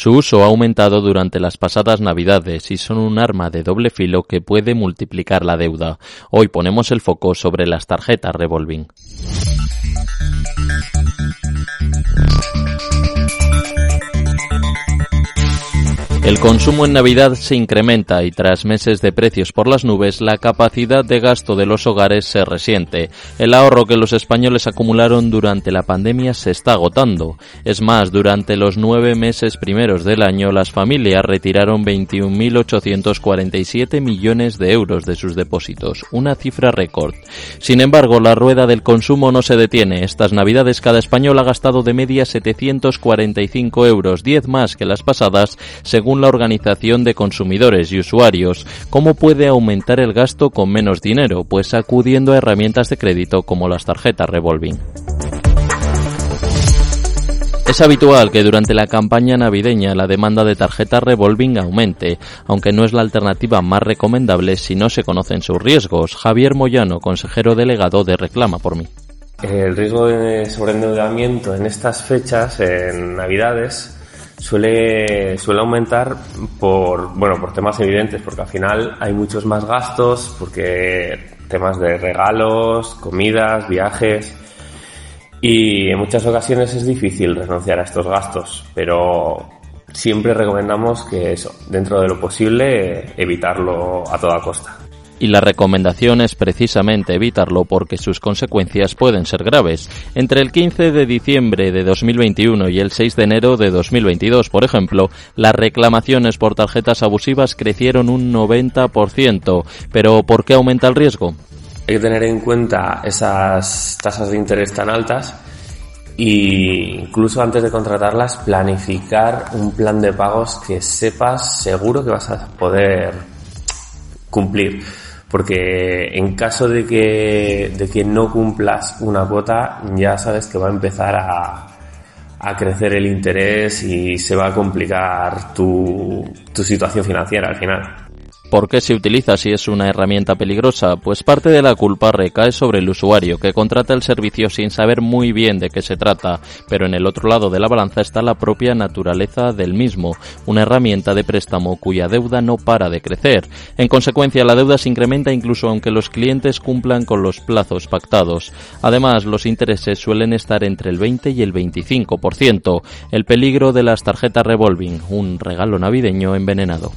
Su uso ha aumentado durante las pasadas navidades y son un arma de doble filo que puede multiplicar la deuda. Hoy ponemos el foco sobre las tarjetas revolving. El consumo en Navidad se incrementa y tras meses de precios por las nubes, la capacidad de gasto de los hogares se resiente. El ahorro que los españoles acumularon durante la pandemia se está agotando. Es más, durante los nueve meses primeros del año, las familias retiraron 21.847 millones de euros de sus depósitos, una cifra récord. Sin embargo, la rueda del consumo no se detiene. Estas Navidades cada español ha gastado de media 745 euros, 10 más que las pasadas, según según la Organización de Consumidores y Usuarios. ¿Cómo puede aumentar el gasto con menos dinero? Pues acudiendo a herramientas de crédito como las tarjetas revolving. Es habitual que durante la campaña navideña la demanda de tarjetas revolving aumente, aunque no es la alternativa más recomendable si no se conocen sus riesgos. Javier Moyano, consejero delegado de Reclama por mí. El riesgo de sobreendeudamiento en estas fechas, en Navidades, suele, suele aumentar por, bueno, por temas evidentes, porque al final hay muchos más gastos, porque temas de regalos, comidas, viajes, y en muchas ocasiones es difícil renunciar a estos gastos, pero siempre recomendamos que eso, dentro de lo posible, evitarlo a toda costa y la recomendación es precisamente evitarlo porque sus consecuencias pueden ser graves. Entre el 15 de diciembre de 2021 y el 6 de enero de 2022, por ejemplo, las reclamaciones por tarjetas abusivas crecieron un 90%. Pero ¿por qué aumenta el riesgo? Hay que tener en cuenta esas tasas de interés tan altas e incluso antes de contratarlas planificar un plan de pagos que sepas seguro que vas a poder cumplir porque en caso de que, de que no cumplas una cuota, ya sabes que va a empezar a, a crecer el interés y se va a complicar tu, tu situación financiera al final. ¿Por qué se utiliza si es una herramienta peligrosa? Pues parte de la culpa recae sobre el usuario, que contrata el servicio sin saber muy bien de qué se trata, pero en el otro lado de la balanza está la propia naturaleza del mismo, una herramienta de préstamo cuya deuda no para de crecer. En consecuencia, la deuda se incrementa incluso aunque los clientes cumplan con los plazos pactados. Además, los intereses suelen estar entre el 20 y el 25%. El peligro de las tarjetas revolving, un regalo navideño envenenado.